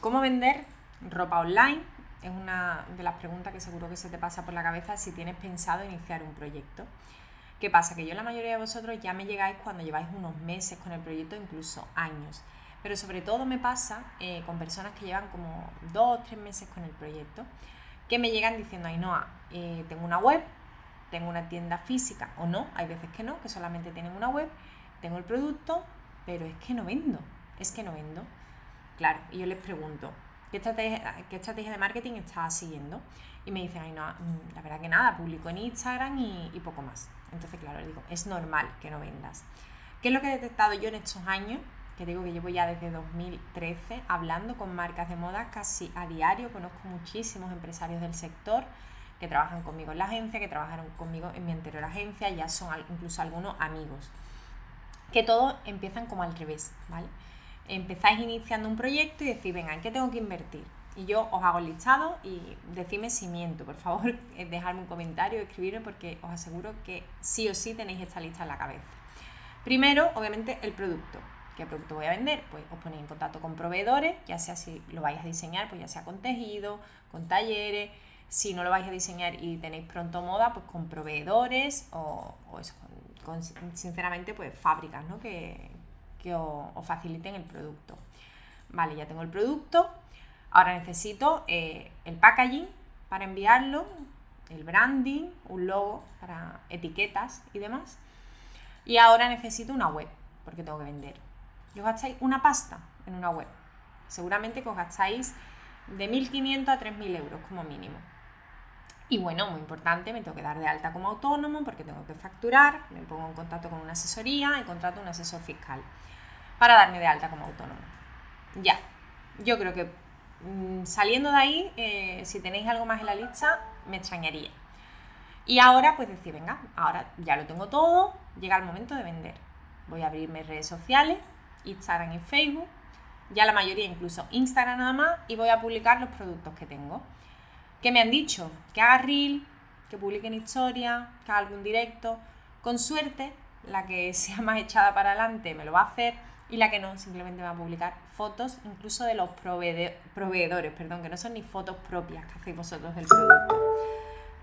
¿cómo vender ropa online? Es una de las preguntas que seguro que se te pasa por la cabeza si tienes pensado iniciar un proyecto. ¿Qué pasa? Que yo la mayoría de vosotros ya me llegáis cuando lleváis unos meses con el proyecto, incluso años. Pero sobre todo me pasa eh, con personas que llevan como dos o tres meses con el proyecto, que me llegan diciendo, Ainhoa, eh, tengo una web, tengo una tienda física o no, hay veces que no, que solamente tienen una web, tengo el producto, pero es que no vendo, es que no vendo. Claro, y yo les pregunto, ¿qué estrategia, qué estrategia de marketing estás siguiendo? Y me dicen, Ainhoa, mm, la verdad que nada, publico en Instagram y, y poco más. Entonces, claro, les digo, es normal que no vendas. ¿Qué es lo que he detectado yo en estos años? Que digo que llevo ya desde 2013 hablando con marcas de moda casi a diario, conozco muchísimos empresarios del sector que trabajan conmigo en la agencia, que trabajaron conmigo en mi anterior agencia, ya son incluso algunos amigos. Que todos empiezan como al revés, ¿vale? Empezáis iniciando un proyecto y decís, venga, ¿en qué tengo que invertir? Y yo os hago el listado y decidme si miento. Por favor, dejadme un comentario, escribirme porque os aseguro que sí o sí tenéis esta lista en la cabeza. Primero, obviamente, el producto. ¿Qué producto voy a vender? Pues os ponéis en contacto con proveedores, ya sea si lo vais a diseñar, pues ya sea con tejido, con talleres. Si no lo vais a diseñar y tenéis pronto moda, pues con proveedores o, con, sinceramente, pues fábricas, ¿no? Que, que os faciliten el producto. Vale, ya tengo el producto Ahora necesito eh, el packaging para enviarlo, el branding, un logo para etiquetas y demás. Y ahora necesito una web, porque tengo que vender. Y os gastáis una pasta en una web. Seguramente que os gastáis de 1.500 a 3.000 euros como mínimo. Y bueno, muy importante, me tengo que dar de alta como autónomo porque tengo que facturar, me pongo en contacto con una asesoría y contrato un asesor fiscal para darme de alta como autónomo. Ya, yo creo que Mm, saliendo de ahí, eh, si tenéis algo más en la lista, me extrañaría. Y ahora, pues decir, venga, ahora ya lo tengo todo, llega el momento de vender. Voy a abrir mis redes sociales, Instagram y Facebook, ya la mayoría incluso Instagram nada más, y voy a publicar los productos que tengo. ¿Qué me han dicho? Que haga reel, que publique en historia, que haga algún directo. Con suerte, la que sea más echada para adelante me lo va a hacer y la que no simplemente va a publicar fotos incluso de los proveedores, perdón, que no son ni fotos propias que hacéis vosotros del producto.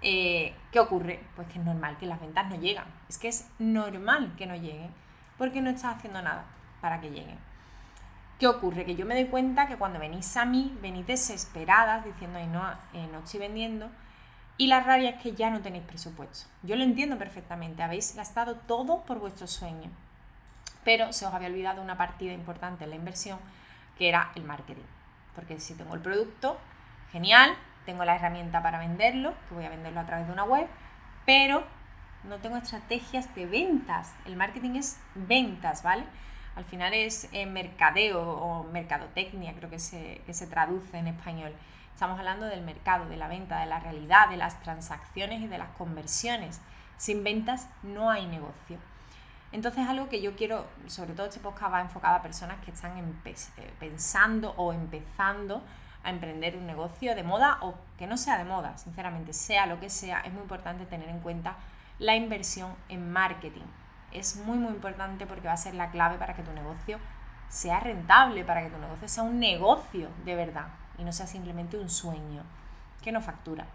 Eh, ¿Qué ocurre? Pues que es normal que las ventas no llegan. Es que es normal que no lleguen porque no estás haciendo nada para que lleguen. ¿Qué ocurre? Que yo me doy cuenta que cuando venís a mí, venís desesperadas diciendo, Ay, no, eh, no estoy vendiendo. Y la rabia es que ya no tenéis presupuesto. Yo lo entiendo perfectamente. Habéis gastado todo por vuestro sueño pero se os había olvidado una partida importante en la inversión, que era el marketing. Porque si tengo el producto, genial, tengo la herramienta para venderlo, que voy a venderlo a través de una web, pero no tengo estrategias de ventas. El marketing es ventas, ¿vale? Al final es eh, mercadeo o mercadotecnia, creo que se, que se traduce en español. Estamos hablando del mercado, de la venta, de la realidad, de las transacciones y de las conversiones. Sin ventas no hay negocio. Entonces algo que yo quiero, sobre todo este podcast va enfocado a personas que están eh, pensando o empezando a emprender un negocio de moda o que no sea de moda, sinceramente, sea lo que sea, es muy importante tener en cuenta la inversión en marketing. Es muy muy importante porque va a ser la clave para que tu negocio sea rentable, para que tu negocio sea un negocio de verdad y no sea simplemente un sueño que no factura.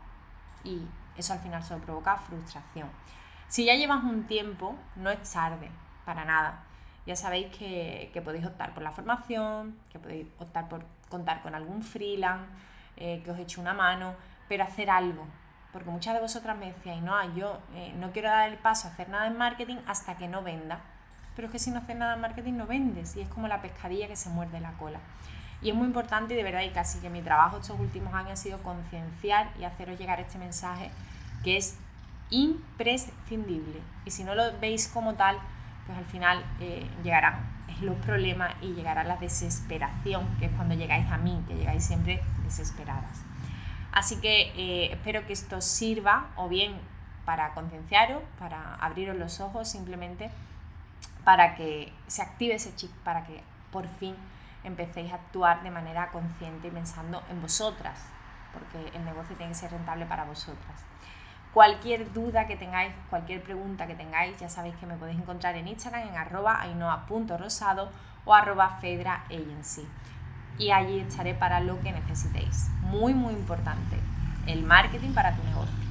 Y eso al final solo provoca frustración. Si ya llevas un tiempo, no es tarde, para nada. Ya sabéis que, podéis optar por la formación, que podéis optar por contar con algún freelance, eh, que os eche una mano, pero hacer algo. Porque muchas de vosotras me decíais, no, yo eh, no quiero dar el paso a hacer nada en marketing hasta que no venda. Pero es que si no haces nada en marketing no vendes y es como la pescadilla que se muerde la cola. Y es muy importante y de verdad y casi que mi trabajo estos últimos años ha sido concienciar y haceros llegar este mensaje que es imprescindible. Y si no lo veis como tal, pues al final eh, llegarán los problemas y llegará la desesperación, que es cuando llegáis a mí, que llegáis siempre desesperadas. Así que eh, espero que esto sirva o bien para concienciaros, para abriros los ojos, simplemente para que se active ese chip, para que por fin empecéis a actuar de manera consciente y pensando en vosotras, porque el negocio tiene que ser rentable para vosotras. Cualquier duda que tengáis, cualquier pregunta que tengáis, ya sabéis que me podéis encontrar en Instagram en arroba ainoa.rosado o arroba fedra agency. Y allí estaré para lo que necesitéis. Muy, muy importante, el marketing para tu negocio.